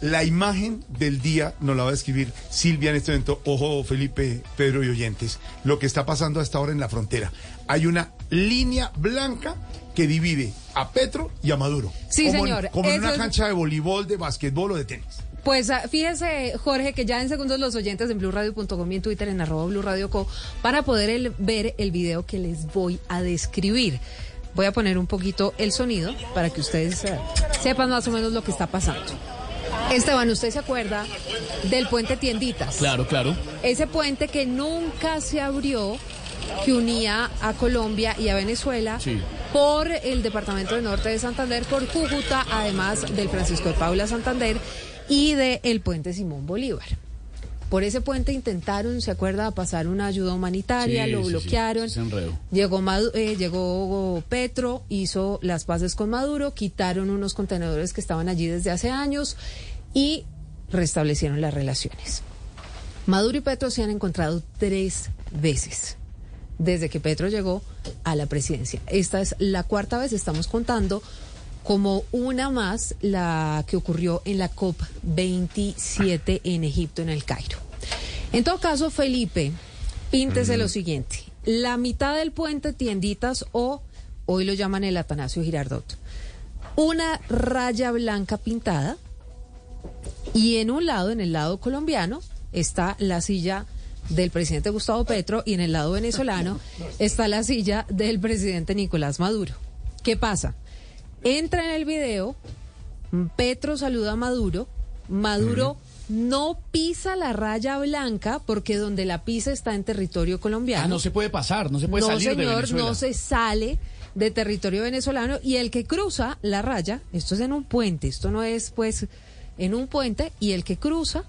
La imagen del día nos la va a escribir Silvia en este momento. Ojo, Felipe, Pedro y oyentes, lo que está pasando hasta ahora en la frontera. Hay una línea blanca que divide a Petro y a Maduro. Sí, como señor. En, como en una es- cancha de voleibol, de básquetbol o de tenis. Pues ah, fíjese, Jorge, que ya en segundos los oyentes en blurradio.com y en Twitter en arroba blurradioco para poder el- ver el video que les voy a describir. Voy a poner un poquito el sonido para que ustedes eh, sepan más o menos lo que está pasando. Esteban, ¿usted se acuerda del puente Tienditas? Claro, claro. Ese puente que nunca se abrió, que unía a Colombia y a Venezuela Sí. por el departamento del norte de Santander, por Cúcuta, además del Francisco de Paula Santander y del puente Simón Bolívar. Por ese puente intentaron, ¿se acuerda?, pasar una ayuda humanitaria, Sí, lo sí, sí. bloquearon. Ese enredo. Llegó, eh, llegó Petro, hizo las paces con Maduro, quitaron unos contenedores que estaban allí desde hace años y restablecieron las relaciones. Maduro y Petro se han encontrado tres veces desde que Petro llegó a la presidencia. Esta es la cuarta vez, estamos contando como una más la que ocurrió en la COP27 en Egipto, en el Cairo. En todo caso, Felipe, píntese lo siguiente. La mitad del puente Tienditas o hoy lo llaman el Atanasio Girardot. Una raya blanca pintada y en un lado, en el lado colombiano, está la silla del presidente Gustavo Petro y en el lado venezolano está la silla del presidente Nicolás Maduro. ¿Qué pasa? Entra en el video, Petro saluda a Maduro, Maduro no pisa la raya blanca porque donde la pisa está en territorio colombiano. Ah, no se puede pasar, no se puede no, salir de señor, Venezuela. no se sale de territorio venezolano y el que cruza la raya, esto es en un puente, esto no es pues en un puente y el que cruza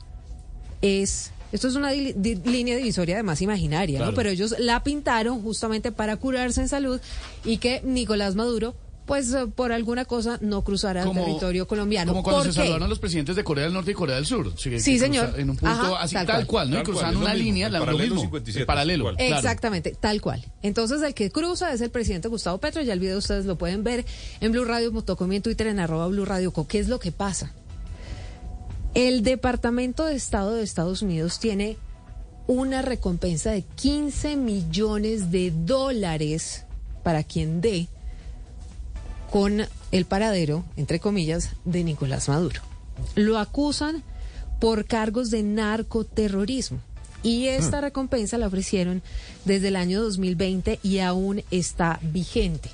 es esto es una di- di- línea divisoria además imaginaria, Claro. ¿no? Pero ellos la pintaron justamente para curarse en salud y que Nicolás Maduro pues eh, por alguna cosa no cruzara el territorio colombiano. Como cuando ¿Por se saludaron los presidentes de Corea del Norte y Corea del Sur. Sí, señor. En un punto Ajá, así, tal tal, cual. cual, ¿no? Tal y cual, cruzaron una mismo, línea, el la, lo paralelo mismo. 57, el paralelo. claro. Exactamente, tal cual. Entonces el que cruza es el presidente Gustavo Petro, ya el video ustedes lo pueden ver en blurradio.com y en Twitter en arroba blurradioco. ¿Qué es lo que pasa? El Departamento de Estado de Estados Unidos tiene una recompensa de 15 millones de dólares para quien dé con el paradero, entre comillas, de Nicolás Maduro. Lo acusan por cargos de narcoterrorismo. Y esta recompensa la ofrecieron desde el año 2020 y aún está vigente.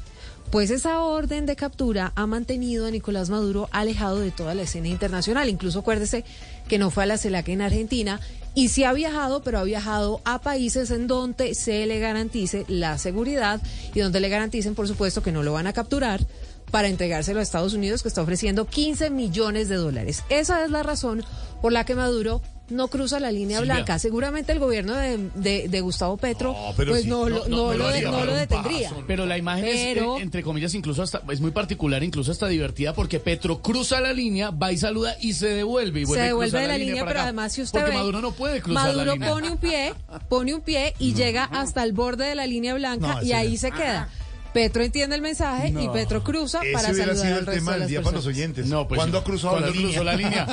Pues esa orden de captura ha mantenido a Nicolás Maduro alejado de toda la escena internacional. Incluso acuérdese que no fue a la CELAC en Argentina y sí ha viajado, pero ha viajado a países en donde se le garantice la seguridad y donde le garanticen, por supuesto, que no lo van a capturar para entregárselo a Estados Unidos, que está ofreciendo 15 millones de dólares. Esa es la razón por la que Maduro no cruza la línea blanca. Seguramente el gobierno de, de- de Gustavo Petro No, pero pues sí. no, lo- no, de- detendría. paso. Pero la imagen Pero- es, eh, entre comillas, incluso hasta, es muy particular, incluso hasta divertida, porque Petro cruza la línea, va y saluda y se devuelve. Y se devuelve de la línea, para pero acá. además si usted Porque ve, Maduro no puede cruzar Maduro la línea. pone un pie, pone un pie y llega hasta el borde de la línea blanca No, y ahí se queda. Petro entiende el mensaje y Petro cruza Ese para saludar sido al el resto tema de del las día para los personas. oyentes. No, pues ¿Cuándo sí. ha cruzado ¿Cuándo la cruzó la línea?